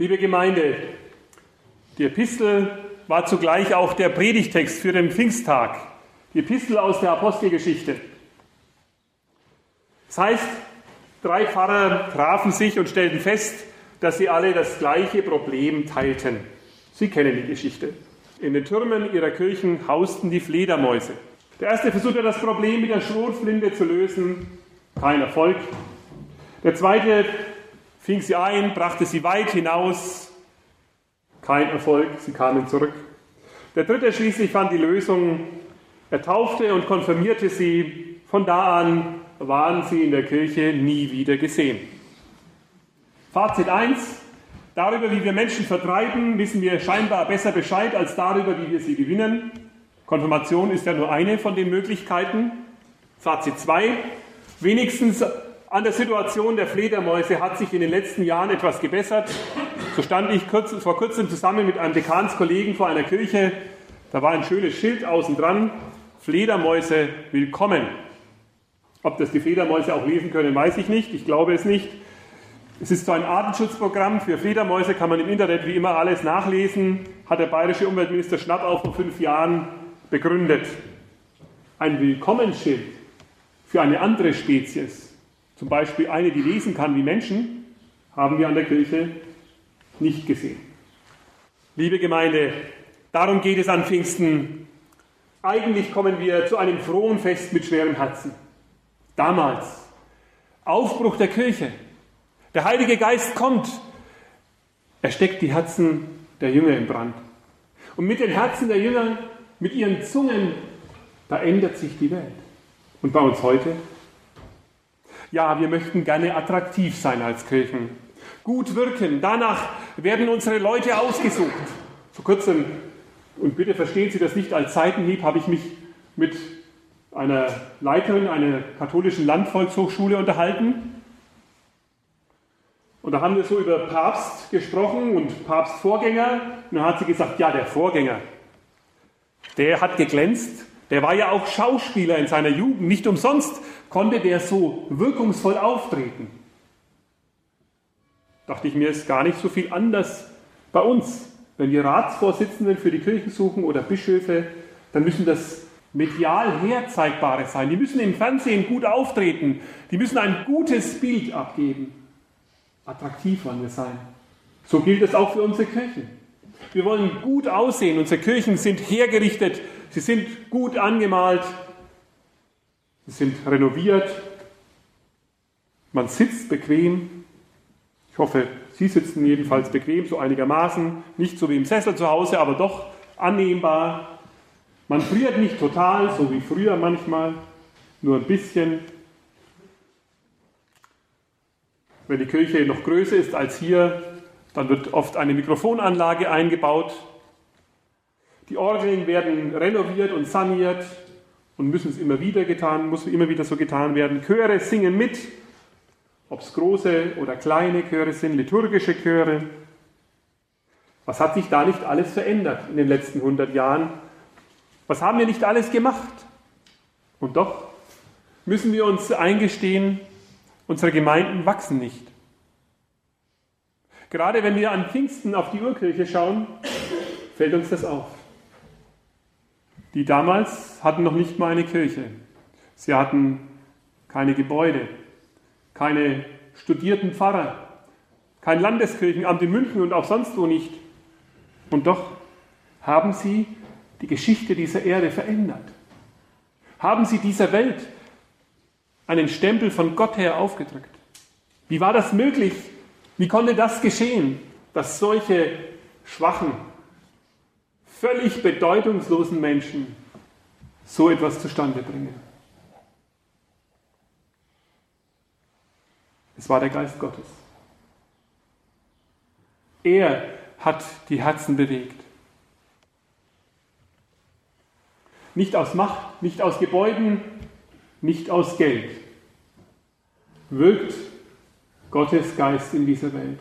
Liebe Gemeinde, die Epistel war zugleich auch der Predigtext für den Pfingsttag. Die Epistel aus der Apostelgeschichte. Das heißt, drei Pfarrer trafen sich und stellten fest, dass sie alle das gleiche Problem teilten. Sie kennen die Geschichte. In den Türmen ihrer Kirchen hausten die Fledermäuse. Der erste versuchte das Problem mit der Schrotflinte zu lösen. Kein Erfolg. Der zweite fing sie ein, brachte sie weit hinaus. Kein Erfolg, sie kamen zurück. Der dritte schließlich fand die Lösung. Er taufte und konfirmierte sie. Von da an waren sie in der Kirche nie wieder gesehen. Fazit 1. Darüber, wie wir Menschen vertreiben, wissen wir scheinbar besser Bescheid als darüber, wie wir sie gewinnen. Konfirmation ist ja nur eine von den Möglichkeiten. Fazit 2. Wenigstens an der Situation der Fledermäuse hat sich in den letzten Jahren etwas gebessert. So stand ich kurz, vor kurzem zusammen mit einem Dekanskollegen vor einer Kirche. Da war ein schönes Schild außen dran. Fledermäuse willkommen. Ob das die Fledermäuse auch lesen können, weiß ich nicht. Ich glaube es nicht. Es ist so ein Artenschutzprogramm für Fledermäuse, kann man im Internet wie immer alles nachlesen. Hat der bayerische Umweltminister Schnapp auch vor fünf Jahren begründet. Ein Willkommensschild für eine andere Spezies zum Beispiel eine, die lesen kann wie Menschen, haben wir an der Kirche nicht gesehen. Liebe Gemeinde, darum geht es an Pfingsten. Eigentlich kommen wir zu einem frohen Fest mit schwerem Herzen. Damals, Aufbruch der Kirche. Der Heilige Geist kommt. Er steckt die Herzen der Jünger in Brand. Und mit den Herzen der Jünger, mit ihren Zungen, da ändert sich die Welt. Und bei uns heute ja, wir möchten gerne attraktiv sein als Kirchen, gut wirken. Danach werden unsere Leute ausgesucht. Vor kurzem, und bitte verstehen Sie das nicht als Seitenhieb, habe ich mich mit einer Leiterin einer katholischen Landvolkshochschule unterhalten. Und da haben wir so über Papst gesprochen und Papstvorgänger. Und dann hat sie gesagt, ja, der Vorgänger, der hat geglänzt, der war ja auch Schauspieler in seiner Jugend. Nicht umsonst konnte der so wirkungsvoll auftreten. Dachte ich mir, ist gar nicht so viel anders bei uns. Wenn wir Ratsvorsitzenden für die Kirchen suchen oder Bischöfe, dann müssen das medial herzeigbare sein. Die müssen im Fernsehen gut auftreten. Die müssen ein gutes Bild abgeben. Attraktiv wollen wir sein. So gilt es auch für unsere Kirchen. Wir wollen gut aussehen. Unsere Kirchen sind hergerichtet. Sie sind gut angemalt. Sie sind renoviert. Man sitzt bequem. Ich hoffe, Sie sitzen jedenfalls bequem, so einigermaßen. Nicht so wie im Sessel zu Hause, aber doch annehmbar. Man friert nicht total, so wie früher manchmal, nur ein bisschen. Wenn die Kirche noch größer ist als hier, dann wird oft eine Mikrofonanlage eingebaut. Die Orgeln werden renoviert und saniert und müssen es immer wieder getan, muss immer wieder so getan werden. Chöre singen mit, ob es große oder kleine Chöre sind, liturgische Chöre. Was hat sich da nicht alles verändert in den letzten 100 Jahren? Was haben wir nicht alles gemacht? Und doch müssen wir uns eingestehen, unsere Gemeinden wachsen nicht. Gerade wenn wir an Pfingsten auf die Urkirche schauen, fällt uns das auf. Die damals hatten noch nicht mal eine Kirche. Sie hatten keine Gebäude, keine studierten Pfarrer, kein Landeskirchenamt in München und auch sonst wo nicht. Und doch haben sie die Geschichte dieser Erde verändert. Haben sie dieser Welt einen Stempel von Gott her aufgedrückt. Wie war das möglich, wie konnte das geschehen, dass solche schwachen, völlig bedeutungslosen Menschen so etwas zustande bringen? Es war der Geist Gottes. Er hat die Herzen bewegt. Nicht aus Macht, nicht aus Gebäuden, nicht aus Geld. Wirkt Gottes Geist in dieser Welt.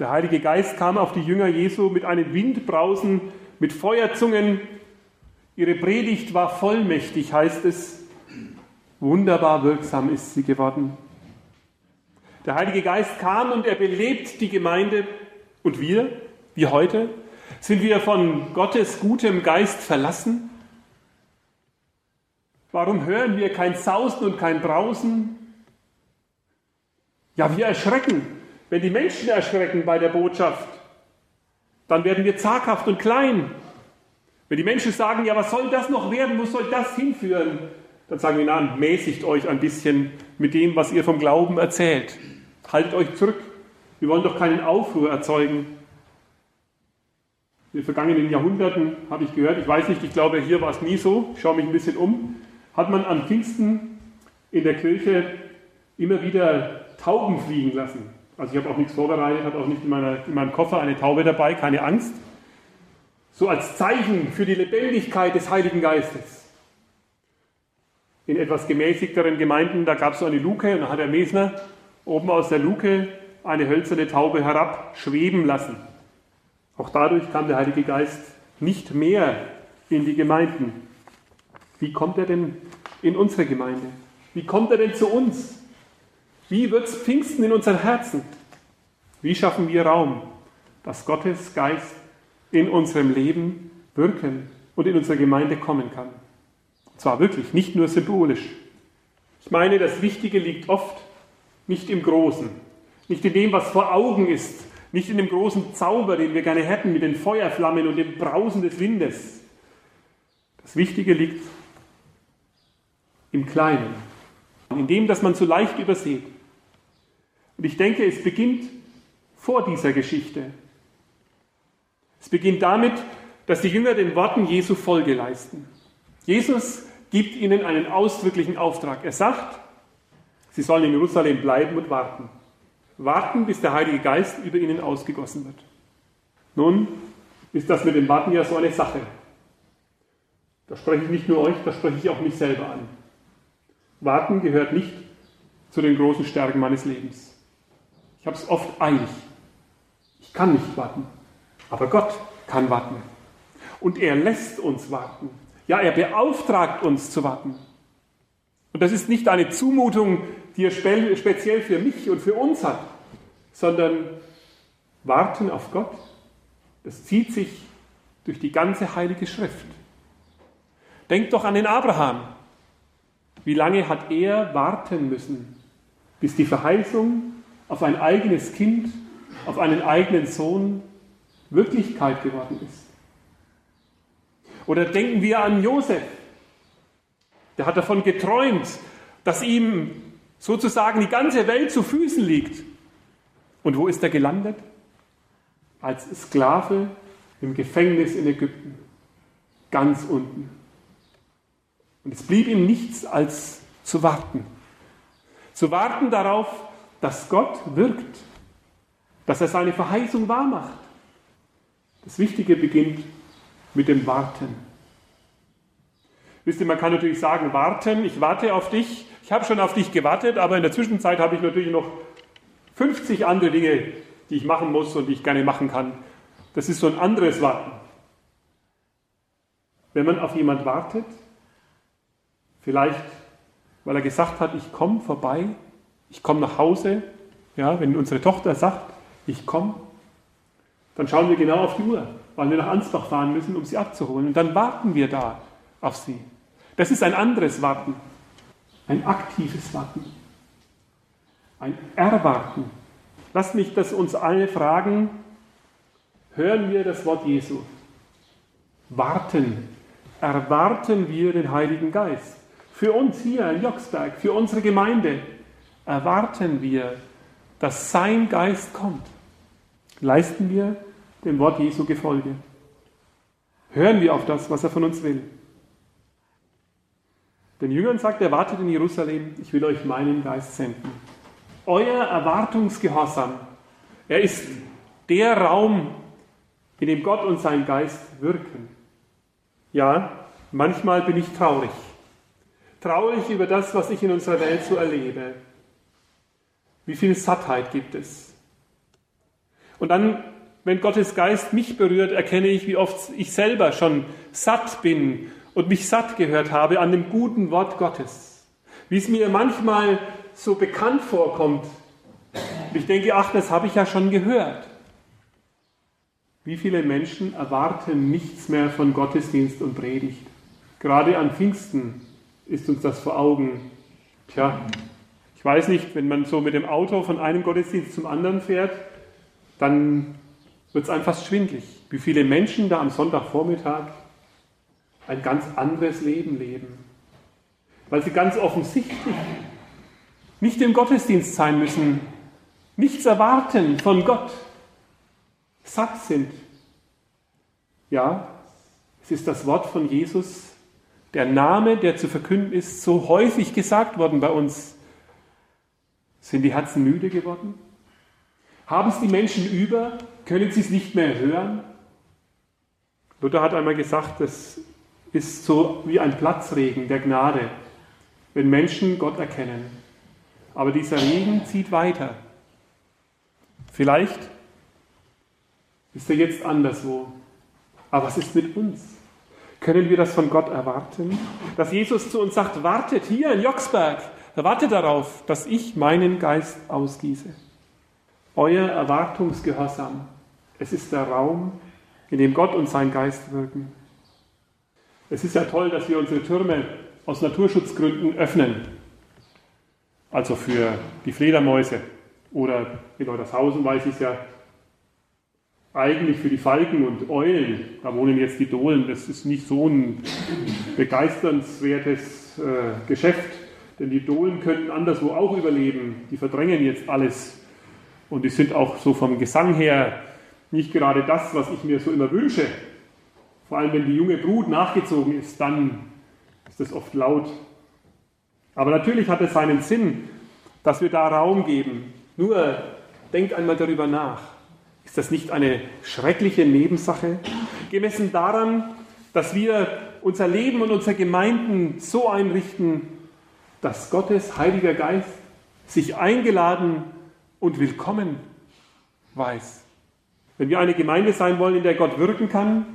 Der Heilige Geist kam auf die Jünger Jesu mit einem Windbrausen, mit Feuerzungen. Ihre Predigt war vollmächtig, heißt es. Wunderbar wirksam ist sie geworden. Der Heilige Geist kam und er belebt die Gemeinde. Und wir, wie heute, sind wir von Gottes gutem Geist verlassen? Warum hören wir kein Sausen und kein Brausen? Ja, wir erschrecken. Wenn die Menschen erschrecken bei der Botschaft, dann werden wir zaghaft und klein. Wenn die Menschen sagen, ja, was soll das noch werden, wo soll das hinführen, dann sagen wir, na, mäßigt euch ein bisschen mit dem, was ihr vom Glauben erzählt. Haltet euch zurück. Wir wollen doch keinen Aufruhr erzeugen. In den vergangenen Jahrhunderten habe ich gehört, ich weiß nicht, ich glaube, hier war es nie so, ich schaue mich ein bisschen um, hat man am Pfingsten in der Kirche immer wieder Tauben fliegen lassen. Also ich habe auch nichts vorbereitet, habe auch nicht in, meiner, in meinem Koffer eine Taube dabei, keine Angst. So als Zeichen für die Lebendigkeit des Heiligen Geistes. In etwas gemäßigteren Gemeinden, da gab es so eine Luke und da hat der Mesner oben aus der Luke eine hölzerne Taube herab schweben lassen. Auch dadurch kam der Heilige Geist nicht mehr in die Gemeinden. Wie kommt er denn in unsere Gemeinde? Wie kommt er denn zu uns? Wie wird es Pfingsten in unseren Herzen? Wie schaffen wir Raum, dass Gottes Geist in unserem Leben wirken und in unsere Gemeinde kommen kann? Und zwar wirklich, nicht nur symbolisch. Ich meine, das Wichtige liegt oft nicht im Großen, nicht in dem, was vor Augen ist, nicht in dem großen Zauber, den wir gerne hätten mit den Feuerflammen und dem Brausen des Windes. Das Wichtige liegt im Kleinen, in dem, dass man so leicht übersieht. Und ich denke, es beginnt vor dieser Geschichte. Es beginnt damit, dass die Jünger den Worten Jesu Folge leisten. Jesus gibt ihnen einen ausdrücklichen Auftrag. Er sagt, sie sollen in Jerusalem bleiben und warten. Warten, bis der Heilige Geist über ihnen ausgegossen wird. Nun ist das mit dem Warten ja so eine Sache. Da spreche ich nicht nur euch, da spreche ich auch mich selber an. Warten gehört nicht zu den großen Stärken meines Lebens. Ich habe es oft eilig. Ich kann nicht warten. Aber Gott kann warten. Und er lässt uns warten. Ja, er beauftragt uns zu warten. Und das ist nicht eine Zumutung, die er speziell für mich und für uns hat, sondern warten auf Gott. Das zieht sich durch die ganze heilige Schrift. Denkt doch an den Abraham. Wie lange hat er warten müssen, bis die Verheißung auf ein eigenes Kind, auf einen eigenen Sohn Wirklichkeit geworden ist? Oder denken wir an Josef. Der hat davon geträumt, dass ihm sozusagen die ganze Welt zu Füßen liegt. Und wo ist er gelandet? Als Sklave im Gefängnis in Ägypten. Ganz unten. Und es blieb ihm nichts als zu warten. Zu warten darauf, dass Gott wirkt, dass er seine Verheißung wahrmacht. Das Wichtige beginnt mit dem Warten. Wisst ihr, man kann natürlich sagen, warten, ich warte auf dich, ich habe schon auf dich gewartet, aber in der Zwischenzeit habe ich natürlich noch 50 andere Dinge, die ich machen muss und die ich gerne machen kann. Das ist so ein anderes Warten. Wenn man auf jemand wartet, Vielleicht, weil er gesagt hat, ich komme vorbei, ich komme nach Hause. Ja, wenn unsere Tochter sagt, ich komme, dann schauen wir genau auf die Uhr, weil wir nach Ansbach fahren müssen, um sie abzuholen. Und dann warten wir da auf sie. Das ist ein anderes Warten, ein aktives Warten, ein Erwarten. Lasst mich das uns alle fragen, hören wir das Wort Jesu? Warten, erwarten wir den Heiligen Geist? Für uns hier in Jocksberg, für unsere Gemeinde erwarten wir, dass sein Geist kommt. Leisten wir dem Wort Jesu Gefolge. Hören wir auf das, was er von uns will. Den Jüngern sagt er, wartet in Jerusalem, ich will euch meinen Geist senden. Euer Erwartungsgehorsam, er ist der Raum, in dem Gott und sein Geist wirken. Ja, manchmal bin ich traurig traurig über das, was ich in unserer Welt so erlebe. Wie viel Sattheit gibt es? Und dann, wenn Gottes Geist mich berührt, erkenne ich, wie oft ich selber schon satt bin und mich satt gehört habe an dem guten Wort Gottes. Wie es mir manchmal so bekannt vorkommt, Und ich denke, ach, das habe ich ja schon gehört. Wie viele Menschen erwarten nichts mehr von Gottesdienst und Predigt? Gerade an Pfingsten ist uns das vor Augen. Tja, ich weiß nicht, wenn man so mit dem Auto von einem Gottesdienst zum anderen fährt, dann wird es einfach schwindlig, wie viele Menschen da am Sonntagvormittag ein ganz anderes Leben leben. Weil sie ganz offensichtlich nicht im Gottesdienst sein müssen, nichts erwarten von Gott, satt sind. Ja, es ist das Wort von Jesus, der Name, der zu verkünden ist, so häufig gesagt worden bei uns. Sind die Herzen müde geworden? Haben es die Menschen über? Können sie es nicht mehr hören? Luther hat einmal gesagt, das ist so wie ein Platzregen der Gnade, wenn Menschen Gott erkennen. Aber dieser Regen zieht weiter. Vielleicht ist er jetzt anderswo. Aber was ist mit uns? Können wir das von Gott erwarten? Dass Jesus zu uns sagt, wartet hier in Jocksberg, wartet darauf, dass ich meinen Geist ausgieße. Euer Erwartungsgehorsam, es ist der Raum, in dem Gott und sein Geist wirken. Es ist ja toll, dass wir unsere Türme aus Naturschutzgründen öffnen. Also für die Fledermäuse oder in Leutershausen weiß ich es ja eigentlich für die Falken und Eulen. Da wohnen jetzt die Dohlen. Das ist nicht so ein begeisternswertes äh, Geschäft, denn die Dohlen könnten anderswo auch überleben. Die verdrängen jetzt alles. Und die sind auch so vom Gesang her nicht gerade das, was ich mir so immer wünsche. Vor allem, wenn die junge Brut nachgezogen ist, dann ist das oft laut. Aber natürlich hat es seinen Sinn, dass wir da Raum geben. Nur denkt einmal darüber nach. Ist das nicht eine schreckliche Nebensache? Gemessen daran, dass wir unser Leben und unsere Gemeinden so einrichten, dass Gottes Heiliger Geist sich eingeladen und willkommen weiß. Wenn wir eine Gemeinde sein wollen, in der Gott wirken kann,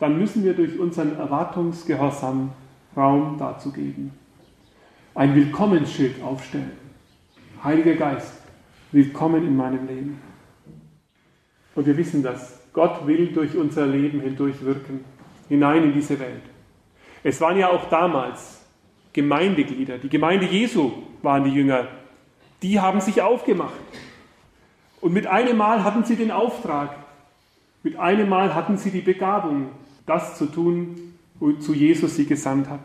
dann müssen wir durch unseren Erwartungsgehorsam Raum dazu geben. Ein Willkommensschild aufstellen. Heiliger Geist, willkommen in meinem Leben. Und wir wissen das. Gott will durch unser Leben hindurch wirken, hinein in diese Welt. Es waren ja auch damals Gemeindeglieder. Die Gemeinde Jesu waren die Jünger. Die haben sich aufgemacht. Und mit einem Mal hatten sie den Auftrag, mit einem Mal hatten sie die Begabung, das zu tun, wozu Jesus sie gesandt hat.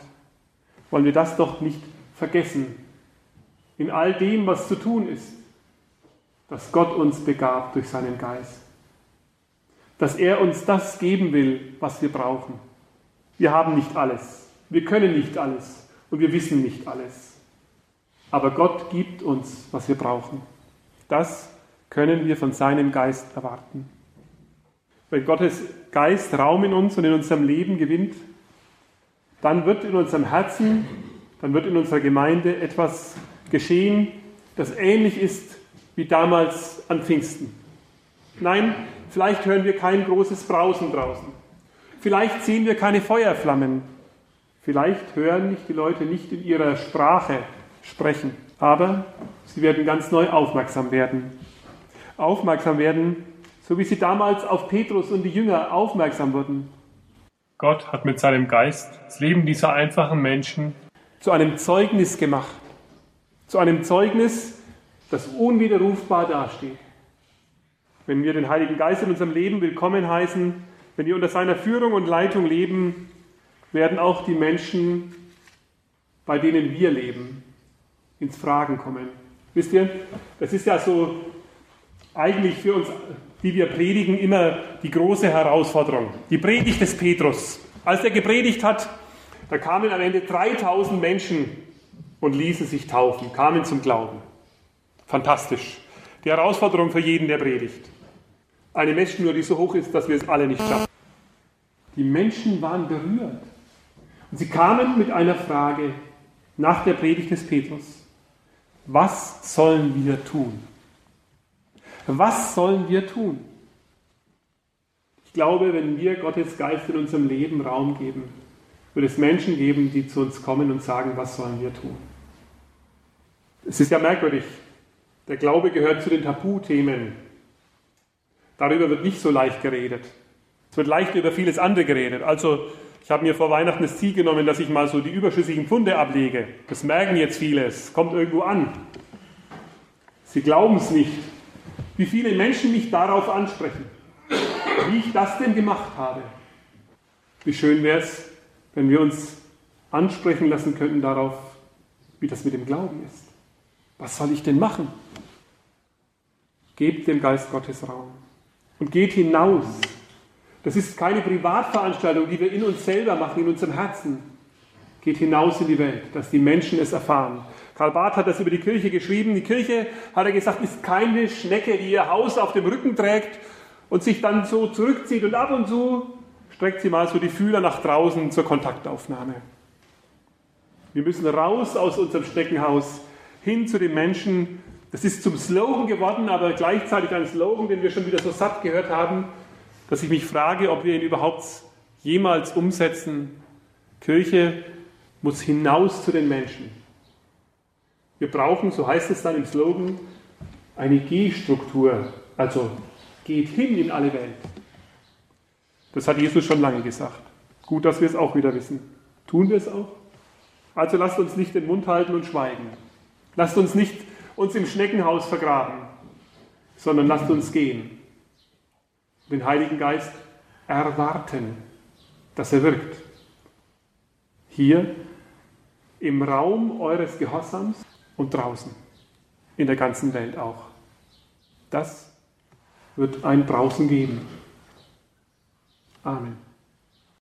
Wollen wir das doch nicht vergessen. In all dem, was zu tun ist, dass Gott uns begabt durch seinen Geist. Dass er uns das geben will, was wir brauchen. Wir haben nicht alles. Wir können nicht alles. Und wir wissen nicht alles. Aber Gott gibt uns, was wir brauchen. Das können wir von seinem Geist erwarten. Wenn Gottes Geist Raum in uns und in unserem Leben gewinnt, dann wird in unserem Herzen, dann wird in unserer Gemeinde etwas geschehen, das ähnlich ist wie damals an Pfingsten. Nein, vielleicht hören wir kein großes Brausen draußen. Vielleicht sehen wir keine Feuerflammen. Vielleicht hören nicht die Leute nicht in ihrer Sprache sprechen. Aber sie werden ganz neu aufmerksam werden. Aufmerksam werden so wie sie damals auf Petrus und die Jünger aufmerksam wurden. Gott hat mit seinem Geist das Leben dieser einfachen Menschen zu einem Zeugnis gemacht. Zu einem Zeugnis, das unwiderrufbar dasteht. Wenn wir den Heiligen Geist in unserem Leben willkommen heißen, wenn wir unter seiner Führung und Leitung leben, werden auch die Menschen, bei denen wir leben, ins Fragen kommen. Wisst ihr, das ist ja so eigentlich für uns die wir predigen, immer die große Herausforderung. Die Predigt des Petrus. Als er gepredigt hat, da kamen am Ende 3000 Menschen und ließen sich taufen, kamen zum Glauben. Fantastisch. Die Herausforderung für jeden, der predigt. Eine Messschnur, die so hoch ist, dass wir es alle nicht schaffen. Die Menschen waren berührt. Und sie kamen mit einer Frage nach der Predigt des Petrus. Was sollen wir tun? Was sollen wir tun? Ich glaube, wenn wir Gottes Geist in unserem Leben Raum geben, wird es Menschen geben, die zu uns kommen und sagen, was sollen wir tun? Es ist ja merkwürdig. Der Glaube gehört zu den Tabuthemen. Darüber wird nicht so leicht geredet. Es wird leicht über vieles andere geredet. Also ich habe mir vor Weihnachten das Ziel genommen, dass ich mal so die überschüssigen Pfunde ablege. Das merken jetzt viele, es kommt irgendwo an. Sie glauben es nicht, wie viele Menschen mich darauf ansprechen, wie ich das denn gemacht habe. Wie schön wäre es, wenn wir uns ansprechen lassen könnten darauf, wie das mit dem Glauben ist. Was soll ich denn machen? Gebt dem Geist Gottes Raum und geht hinaus das ist keine Privatveranstaltung, die wir in uns selber machen, in unserem Herzen. Geht hinaus in die Welt, dass die Menschen es erfahren. Karl Barth hat das über die Kirche geschrieben. Die Kirche, hat er gesagt, ist keine Schnecke, die ihr Haus auf dem Rücken trägt und sich dann so zurückzieht und ab und zu streckt sie mal so die Fühler nach draußen zur Kontaktaufnahme. Wir müssen raus aus unserem Steckenhaus hin zu den Menschen. Das ist zum Slogan geworden, aber gleichzeitig ein Slogan, den wir schon wieder so satt gehört haben dass ich mich frage, ob wir ihn überhaupt jemals umsetzen. Kirche muss hinaus zu den Menschen. Wir brauchen, so heißt es dann im Slogan, eine G-Struktur, also geht hin in alle Welt. Das hat Jesus schon lange gesagt. Gut, dass wir es auch wieder wissen. Tun wir es auch? Also lasst uns nicht den Mund halten und schweigen. Lasst uns nicht uns im Schneckenhaus vergraben, sondern lasst uns gehen den Heiligen Geist erwarten, dass er wirkt. Hier im Raum eures Gehorsams und draußen, in der ganzen Welt auch. Das wird ein Draußen geben. Amen.